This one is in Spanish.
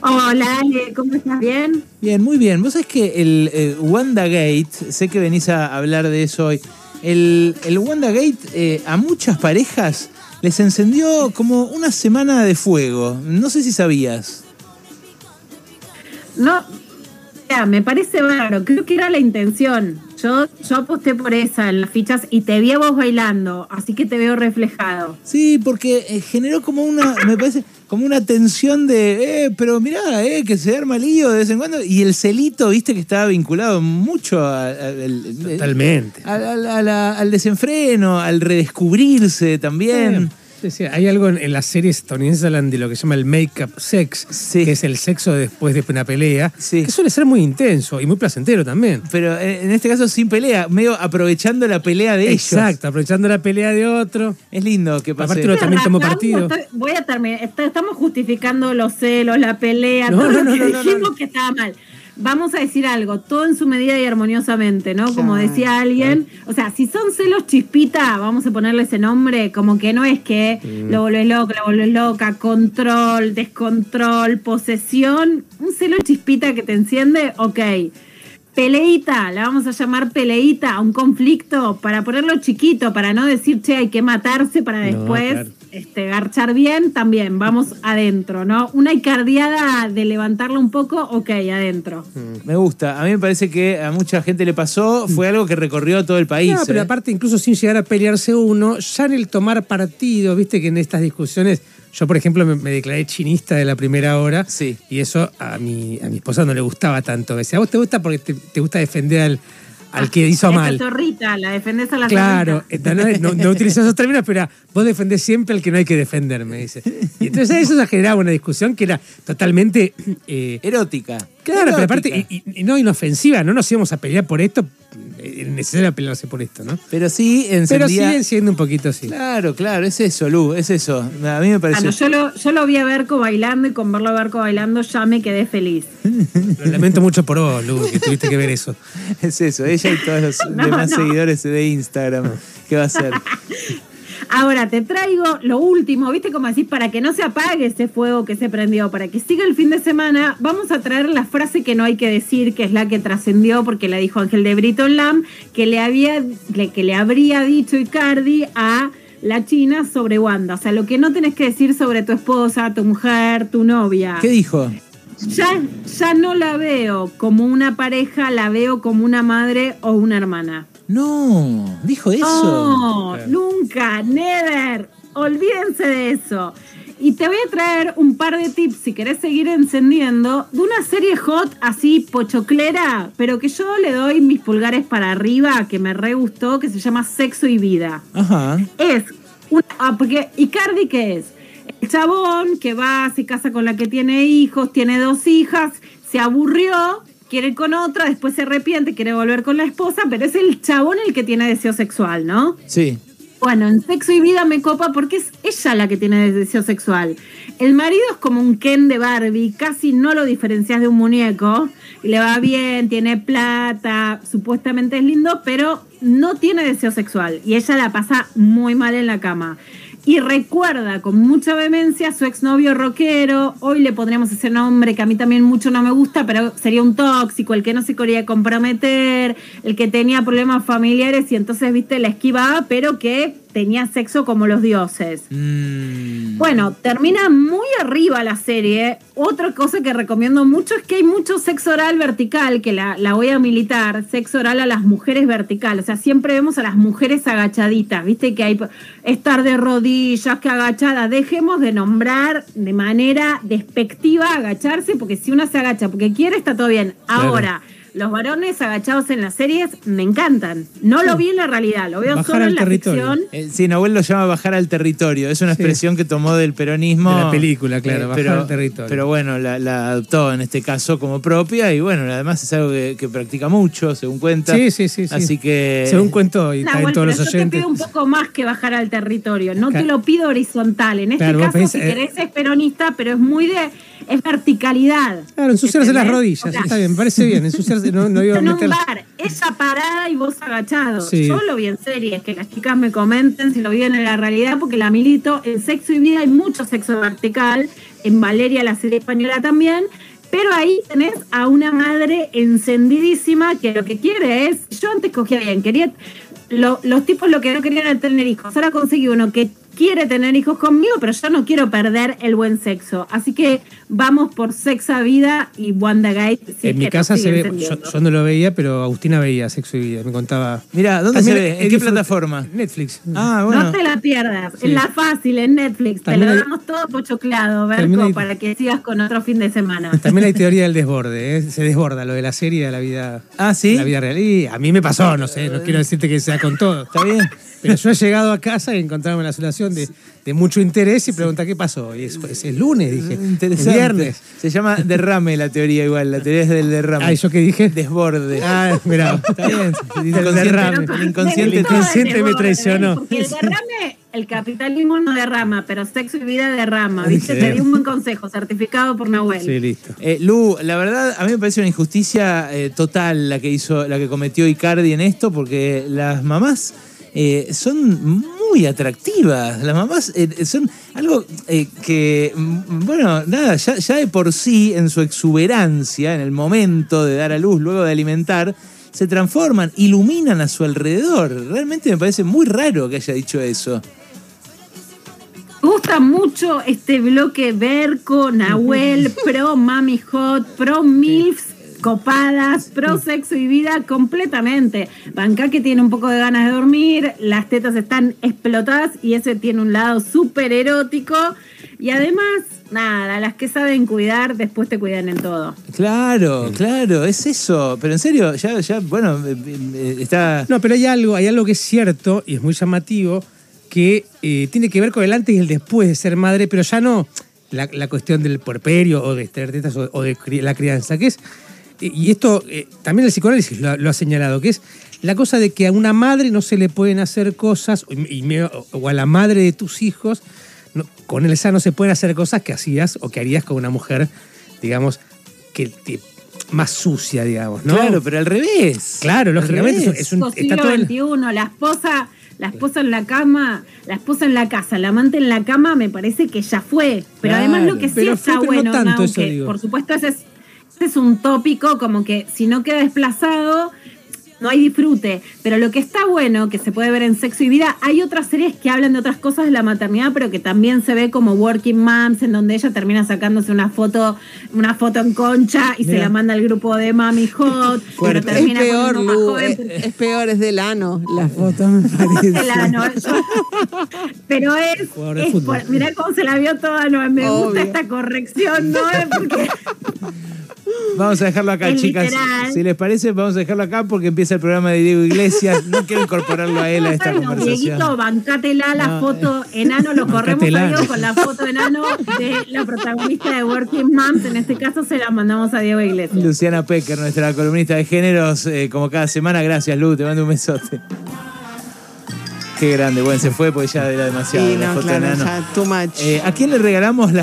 Hola, Ale, ¿cómo estás? ¿Bien? Bien, muy bien. Vos sabés que el eh, WandaGate, sé que venís a hablar de eso hoy, el, el WandaGate eh, a muchas parejas les encendió como una semana de fuego. No sé si sabías. No, ya, me parece raro. Creo que era la intención. Yo, yo aposté por esa en las fichas y te vi a vos bailando, así que te veo reflejado. Sí, porque eh, generó como una, me parece, como una tensión de, eh, pero mirá, eh, que se arma lío de vez en cuando. Y el celito, viste, que estaba vinculado mucho a- a- al- Totalmente. al, a desenfreno, al redescubrirse también. Sí, sí, hay algo en, en las series estadounidenses hablan de lo que se llama el make-up sex, Sí. que es el sexo después de una pelea, Sí. que suele ser muy intenso y muy placentero también. Pero eh, en este caso sin pelea, medio aprovechando la pelea de ellos. Exacto, aprovechando la pelea de otro. Es lindo que pase. Aparte lo- también tomó Arrancando, partido. estoy- voy a terminar. Estamos justificando los celos, la pelea, No, todo no, lo no, que no, no, dijimos no. que estaba mal. Vamos a decir algo, todo en su medida y armoniosamente, ¿no? Como decía alguien. O sea, si son celos chispita, vamos a ponerle ese nombre, como que no es que lo volvés loca, lo volvés loca, control, descontrol, posesión. Un celo chispita que te enciende, ok. Peleita, la vamos a llamar peleita a un conflicto para ponerlo chiquito, para no decir, che, hay que matarse para No, después claro. este, garchar bien, también, vamos adentro, ¿no? Una icardiada de levantarlo un poco, ok, adentro. Me gusta. A mí me parece que a mucha gente le pasó. Fue algo que recorrió todo el país. No, pero ¿eh? aparte, incluso sin llegar a pelearse uno, ya en el tomar partido, viste que en estas discusiones, yo por ejemplo me, me declaré chinista de la primera hora, Sí. y eso a mi, a mi esposa no le gustaba tanto. Decía, a vos te gusta porque te, te gusta defender al, al que hizo mal. zorrita, la defendés a la Claro, zorrita. entonces no, no utilizas esos términos, pero era, vos defendés siempre al que no hay que defender, me dice. Y entonces eso se generaba una discusión que era totalmente... eh, Erótica. claro, pero aparte, y, y- y no inofensiva, no nos íbamos a pelear por esto, es necesario pelearse por esto, ¿no? Pero sí Pero encendía. siguen siendo un poquito así. Claro, claro, es eso, Lu, es eso. A mí me Ah, pareció. no, yo, lo, yo lo vi a Berco bailando y con verlo a Berco bailando ya me quedé feliz. Lo lamento mucho por vos, Lu, que tuviste que ver eso. Es eso, ella y todos los No, demás no. seguidores de Instagram. ¿Qué va a hacer? Ahora te traigo lo último, ¿viste? Como decís, para que no se apague ese fuego que se prendió, para que siga el fin de semana, vamos a traer la frase que no hay que decir, que es la que trascendió porque la dijo Ángel de Brito Lam, que le había, que le habría dicho Icardi a la China sobre Wanda. O sea, lo que no tenés que decir sobre tu esposa, tu mujer, tu novia. ¿Qué dijo? Ya, ya no la veo como una pareja, la veo como una madre o una hermana. No, dijo eso. No, nunca, never. Olvídense de eso. Y te voy a traer un par de tips si querés seguir encendiendo de una serie hot así pochoclera, pero que yo le doy mis pulgares para arriba, que me re gustó, que se llama Sexo y Vida. Ajá. Es una, ah, porque Icardi qué es? El chabón que va, se casa con la que tiene hijos, tiene dos hijas, se aburrió, quiere ir con otra, después se arrepiente, quiere volver con la esposa, pero es el chabón el que tiene deseo sexual, ¿no? Sí. Bueno, en sexo y vida me copa porque es ella la que tiene deseo sexual. El marido es como un Ken de Barbie, casi no lo diferencias de un muñeco. y Le va bien, tiene plata, supuestamente es lindo, pero no tiene deseo sexual. Y ella la pasa muy mal en la cama. Y recuerda con mucha vehemencia a su exnovio rockero. Hoy le pondríamos ese nombre que a mí también mucho no me gusta, pero sería un tóxico, el que no se quería comprometer, el que tenía problemas familiares y entonces, viste, la esquivaba, pero que tenía sexo como los dioses. Mm. Bueno, termina muy arriba la serie. Otra cosa que recomiendo mucho es que hay mucho sexo oral vertical, que la, la voy a militar, sexo oral a las mujeres vertical. O sea, siempre vemos a las mujeres agachaditas, viste que hay estar de rodillas, que agachada. Dejemos de nombrar de manera despectiva agacharse, porque si una se agacha porque quiere, está todo bien. Claro. Los varones agachados en las series me encantan. No lo vi en la realidad, lo veo Bajar solo al en la territorio. ficción. Eh, Sí, Nahuel lo llama bajar al territorio. Es una Sí. expresión que tomó del peronismo. De la película, claro, bajar pero, al territorio. Pero bueno, la, la adoptó en este caso como propia y bueno, además es algo que, que practica mucho, según cuenta. Sí, sí, sí, sí. Así que. Según cuento y Nah, está en todos pero los yo oyentes. te pido un poco más que bajar al territorio. No te lo pido horizontal. En este Claro, caso, pedís, si eh, querés, es peronista, pero es muy de. Es verticalidad. Claro, ensuciarse las rodillas, O sea, está bien, me parece bien. Ensuciarse, no, no iba a En un bar, ella parada y vos agachado. Sí. Yo lo vi en series, que las chicas me comenten si lo viven en la realidad, porque la milito. En sexo y vida hay mucho sexo vertical, en Valeria, la serie española también. Pero ahí tenés a una madre encendidísima que lo que quiere es, yo antes cogía bien, quería, lo- los tipos lo que no querían era tener hijos, ahora conseguí uno que quiere tener hijos conmigo, pero yo no quiero perder el buen sexo. Así que vamos por Sexa Vida y WandaGate. si en mi casa se ve, yo, no lo veía, pero Agustina veía Sexo y Vida, me contaba. Mira, ¿dónde También se ve? he ¿En qué plataforma? Netflix. Ah, bueno. No te la pierdas, Sí. en la fácil, en Netflix. También te lo hay- damos todo pochoclado, Berco, hay- para que sigas con otro fin de semana. También hay teoría del desborde, ¿eh? se desborda lo de la serie de la vida, Ah, ¿sí? la vida real. Y a mí me pasó, no sé, no quiero decirte que sea con todo. ¿Está bien? Pero yo he llegado a casa y encontrarme una de, de mucho interés y preguntar qué pasó. Y es, es el lunes, dije. Interesante. El viernes. Se llama derrame la teoría igual, la teoría es del derrame. Ah, ¿y yo qué dije? Desborde. Ah, mira. Está bien. El Del inconsciente, derrame. el inconsciente El inconsciente me traicionó. Porque el derrame, el capitalismo no derrama, pero sexo y vida derrama. ¿Viste? Sí. Te di un buen consejo, certificado por Nahuel. Sí, listo. Eh, Lu, la verdad, a mí me parece una injusticia eh, total la que hizo, la que cometió Icardi en esto, porque las mamás eh, son muy atractivas. Las mamás eh, son algo eh, que, mm, bueno, nada, ya, ya de por sí, en su exuberancia, en el momento de dar a luz, luego de alimentar, se transforman, iluminan a su alrededor. Realmente me parece muy raro que haya dicho eso. Me gusta mucho este bloque Berco, Nahuel, pro Mami Hot, pro MILFs, copadas, pro sexo y vida completamente. Banca que tiene un poco de ganas de dormir, las tetas están explotadas y ese tiene un lado súper erótico. Y además, nada, las que saben cuidar, después te cuidan en todo. Claro, claro, es eso. Pero en serio, ya, ya, bueno, eh, eh, está... No, pero hay algo, hay algo que es cierto y es muy llamativo que eh, tiene que ver con el antes y el después de ser madre, pero ya no la, la cuestión del puerperio o de tener tetas o, o de cri- la crianza, que es, y esto eh, también el psicoanálisis lo, ha- lo ha señalado, que es la cosa de que a una madre no se le pueden hacer cosas, o, y me- o a la madre de tus hijos, no- con el no se pueden hacer cosas que hacías o que harías con una mujer, digamos, que te- más sucia, digamos, ¿no? Claro, pero al revés. Claro, lógicamente revés. es un, está todo el- XXI, la esposa, la esposa en la cama, la esposa en la casa, la amante en la cama, me parece que ya fue. Pero Claro. además lo que sí está fue, pero no bueno, tanto eso, que, por supuesto ese es, es un tópico, como que si no queda desplazado, no hay disfrute. Pero lo que está bueno, que se puede ver en Sexo y Vida, hay otras series que hablan de otras cosas de la maternidad, pero que también se ve como Working Moms, en donde ella termina sacándose una foto, una foto en concha y se la manda al grupo de Mami Hot. pero Fuerte. Es termina peor, más Lu, joven es, es peor, es del ano la foto, me parece. el ano, yo- pero es, es por- mirá cómo se la vio toda, no, me gusta esta corrección, ¿no? Es porque Vamos a dejarlo acá, Es chicas. literal. Si les parece, vamos a dejarlo acá porque empieza el programa de Diego Iglesias. No quiero incorporarlo a él a esta bueno, conversación. Dieguito, bancátela la No, foto enano, lo corremos a. Diego con la foto enano de la protagonista de Working Moms, en este caso se la mandamos a Diego Iglesias. Luciana Pecker, nuestra columnista de géneros, eh, como cada semana. Gracias, Lu, te mando un besote. Qué grande, bueno, se fue porque ya era demasiado Sí, la no, foto claro, enano. ya, too much. Eh, ¿A quién le regalamos la